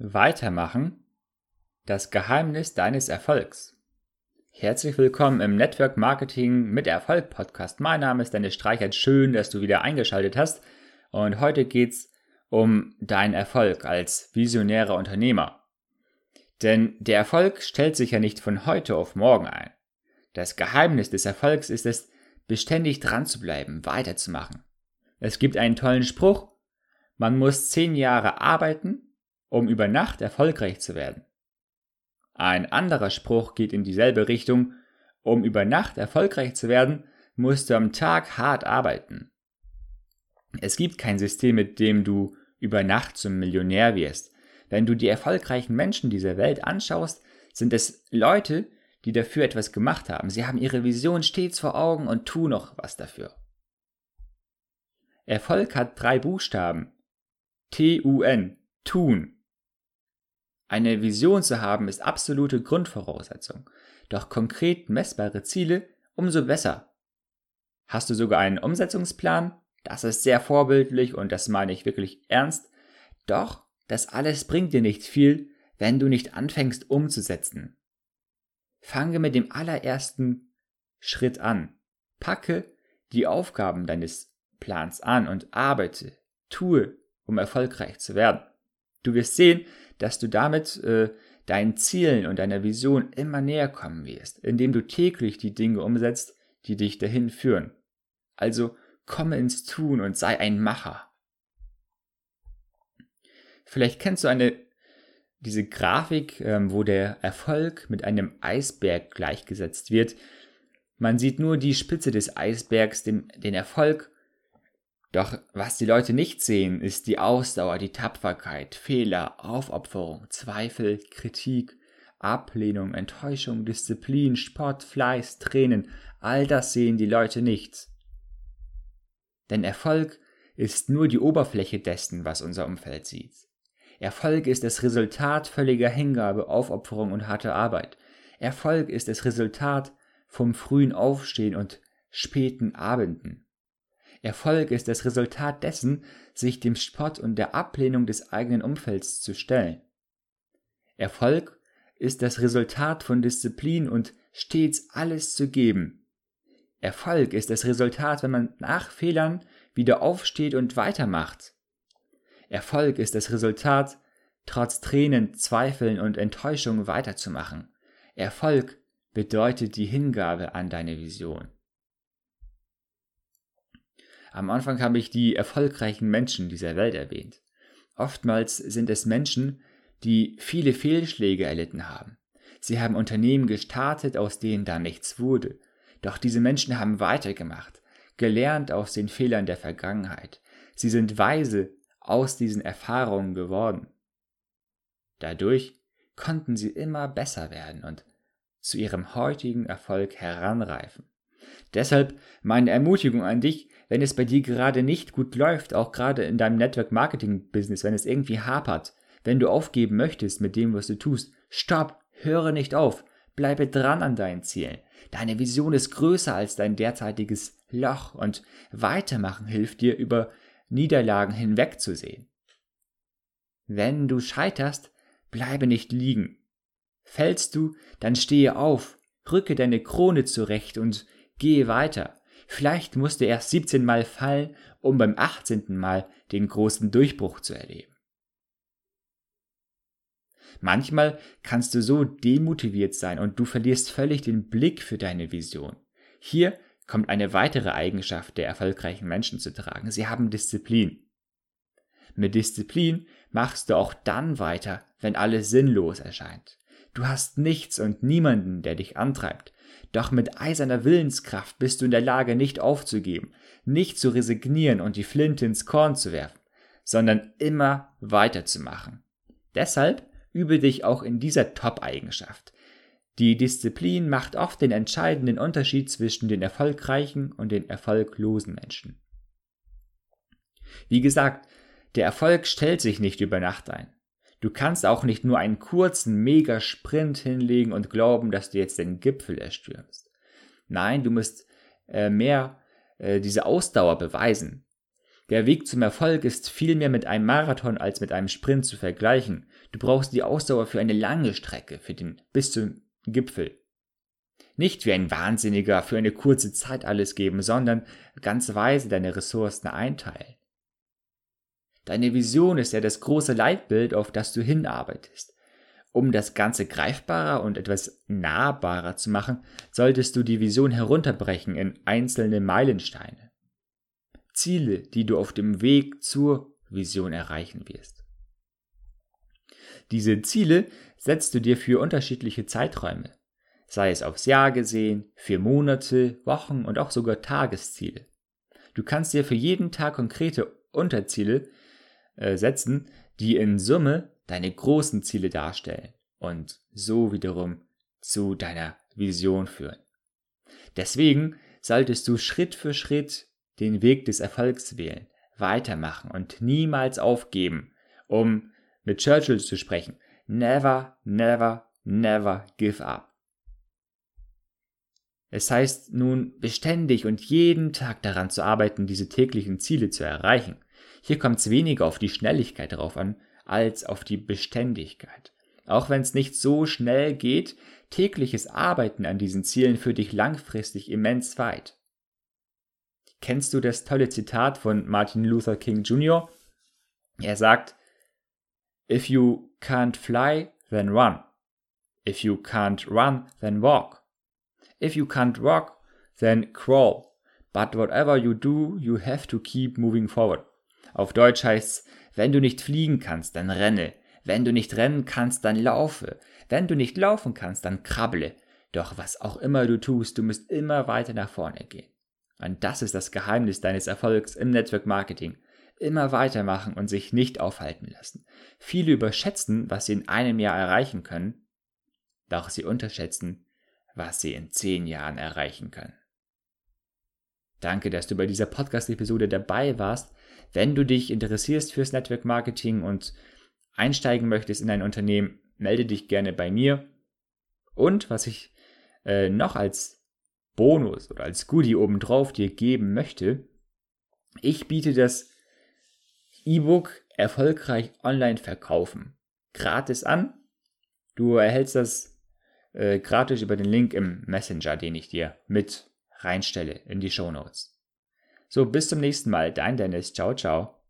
Weitermachen. Das Geheimnis deines Erfolgs. Herzlich willkommen im Network Marketing mit Erfolg Podcast. Mein Name ist Dennis Streichert. Schön, dass du wieder eingeschaltet hast. Und heute geht's um deinen Erfolg als visionärer Unternehmer. Denn der Erfolg stellt sich ja nicht von heute auf morgen ein. Das Geheimnis des Erfolgs ist es, beständig dran zu bleiben, weiterzumachen. Es gibt einen tollen Spruch, man muss zehn Jahre arbeiten, um über Nacht erfolgreich zu werden. Ein anderer Spruch geht in dieselbe Richtung, um über Nacht erfolgreich zu werden, musst du am Tag hart arbeiten. Es gibt kein System, mit dem du über Nacht zum Millionär wirst. Wenn du die erfolgreichen Menschen dieser Welt anschaust, sind es Leute, die dafür etwas gemacht haben. Sie haben ihre Vision stets vor Augen und tun noch was dafür. Erfolg hat drei Buchstaben. T-U-N. Tun. Eine Vision zu haben ist absolute Grundvoraussetzung. Doch konkret messbare Ziele umso besser. Hast du sogar einen Umsetzungsplan? Das ist sehr vorbildlich und das meine ich wirklich ernst. Doch das alles bringt dir nicht viel, wenn du nicht anfängst umzusetzen. Fange mit dem allerersten Schritt an. Packe die Aufgaben deines Plans an und arbeite, tue, um erfolgreich zu werden. Du wirst sehen, dass du damit äh, deinen Zielen und deiner Vision immer näher kommen wirst, indem du täglich die Dinge umsetzt, die dich dahin führen. Also komme ins Tun und sei ein Macher. Vielleicht kennst du eine diese Grafik, ähm, wo der Erfolg mit einem Eisberg gleichgesetzt wird. Man sieht nur die Spitze des Eisbergs, den, den Erfolg doch was die Leute nicht sehen, ist die Ausdauer, die Tapferkeit, Fehler, Aufopferung, Zweifel, Kritik, Ablehnung, Enttäuschung, Disziplin, Spott, Fleiß, Tränen, all das sehen die Leute nicht. Denn Erfolg ist nur die Oberfläche dessen, was unser Umfeld sieht. Erfolg ist das Resultat völliger Hingabe, Aufopferung und harter Arbeit. Erfolg ist das Resultat vom frühen Aufstehen und späten Abenden. Erfolg ist das Resultat dessen, sich dem Spott und der Ablehnung des eigenen Umfelds zu stellen. Erfolg ist das Resultat von Disziplin und stets alles zu geben. Erfolg ist das Resultat, wenn man nach Fehlern wieder aufsteht und weitermacht. Erfolg ist das Resultat, trotz Tränen, Zweifeln und Enttäuschung weiterzumachen. Erfolg bedeutet die Hingabe an deine Vision. Am Anfang habe ich die erfolgreichen Menschen dieser Welt erwähnt. Oftmals sind es Menschen, die viele Fehlschläge erlitten haben. Sie haben Unternehmen gestartet, aus denen da nichts wurde. Doch diese Menschen haben weitergemacht, gelernt aus den Fehlern der Vergangenheit. Sie sind weise aus diesen Erfahrungen geworden. Dadurch konnten sie immer besser werden und zu ihrem heutigen Erfolg heranreifen. Deshalb meine Ermutigung an dich, wenn es bei dir gerade nicht gut läuft, auch gerade in deinem Network Marketing Business, wenn es irgendwie hapert, wenn du aufgeben möchtest mit dem, was du tust, stopp, höre nicht auf, bleibe dran an deinen Zielen. Deine Vision ist größer als dein derzeitiges Loch und weitermachen hilft dir, über Niederlagen hinwegzusehen. Wenn du scheiterst, bleibe nicht liegen. Fällst du, dann stehe auf, rücke deine Krone zurecht und Gehe weiter. Vielleicht musst du erst 17 Mal fallen, um beim 18. Mal den großen Durchbruch zu erleben. Manchmal kannst du so demotiviert sein und du verlierst völlig den Blick für deine Vision. Hier kommt eine weitere Eigenschaft der erfolgreichen Menschen zu tragen. Sie haben Disziplin. Mit Disziplin machst du auch dann weiter, wenn alles sinnlos erscheint. Du hast nichts und niemanden, der dich antreibt. Doch mit eiserner Willenskraft bist du in der Lage, nicht aufzugeben, nicht zu resignieren und die Flinte ins Korn zu werfen, sondern immer weiterzumachen. Deshalb übe dich auch in dieser Top-Eigenschaft. Die Disziplin macht oft den entscheidenden Unterschied zwischen den erfolgreichen und den erfolglosen Menschen. Wie gesagt, der Erfolg stellt sich nicht über Nacht ein. Du kannst auch nicht nur einen kurzen Megasprint hinlegen und glauben, dass du jetzt den Gipfel erstürmst. Nein, du musst äh, mehr äh, diese Ausdauer beweisen. Der Weg zum Erfolg ist vielmehr mit einem Marathon als mit einem Sprint zu vergleichen. Du brauchst die Ausdauer für eine lange Strecke, für den bis zum Gipfel. Nicht wie ein Wahnsinniger für eine kurze Zeit alles geben, sondern ganz weise deine Ressourcen einteilen. Deine Vision ist ja das große Leitbild, auf das du hinarbeitest. Um das Ganze greifbarer und etwas nahbarer zu machen, solltest du die Vision herunterbrechen in einzelne Meilensteine. Ziele, die du auf dem Weg zur Vision erreichen wirst. Diese Ziele setzt du dir für unterschiedliche Zeiträume, sei es aufs Jahr gesehen, für Monate, Wochen und auch sogar Tagesziele. Du kannst dir für jeden Tag konkrete Unterziele äh, setzen, die in Summe deine großen Ziele darstellen und so wiederum zu deiner Vision führen. Deswegen solltest du Schritt für Schritt den Weg des Erfolgs wählen, weitermachen und niemals aufgeben, um mit Churchill zu sprechen. Never, never, never give up. Es heißt nun beständig und jeden Tag daran zu arbeiten, diese täglichen Ziele zu erreichen. Hier kommt es weniger auf die Schnelligkeit darauf an, als auf die Beständigkeit. Auch wenn es nicht so schnell geht, tägliches Arbeiten an diesen Zielen führt dich langfristig immens weit. Kennst du das tolle Zitat von Martin Luther King Jr.? Er sagt, If you can't fly, then run. If you can't run, then walk. If you can't walk, then crawl. But whatever you do, you have to keep moving forward. Auf Deutsch heißt's, wenn du nicht fliegen kannst, dann renne. Wenn du nicht rennen kannst, dann laufe. Wenn du nicht laufen kannst, dann krabble. Doch was auch immer du tust, du musst immer weiter nach vorne gehen. Und das ist das Geheimnis deines Erfolgs im Network Marketing. Immer weitermachen und sich nicht aufhalten lassen. Viele überschätzen, was sie in einem Jahr erreichen können, doch sie unterschätzen, was sie in zehn Jahren erreichen können. Danke, dass du bei dieser Podcast-Episode dabei warst. Wenn du dich interessierst fürs Network Marketing und einsteigen möchtest in ein Unternehmen, melde dich gerne bei mir. Und was ich äh, noch als Bonus oder als Goodie obendrauf dir geben möchte, ich biete das E-Book erfolgreich online verkaufen gratis an. Du erhältst das äh, gratis über den Link im Messenger, den ich dir mit reinstelle in die Show Notes. So, bis zum nächsten Mal. Dein Dennis. Ciao, ciao.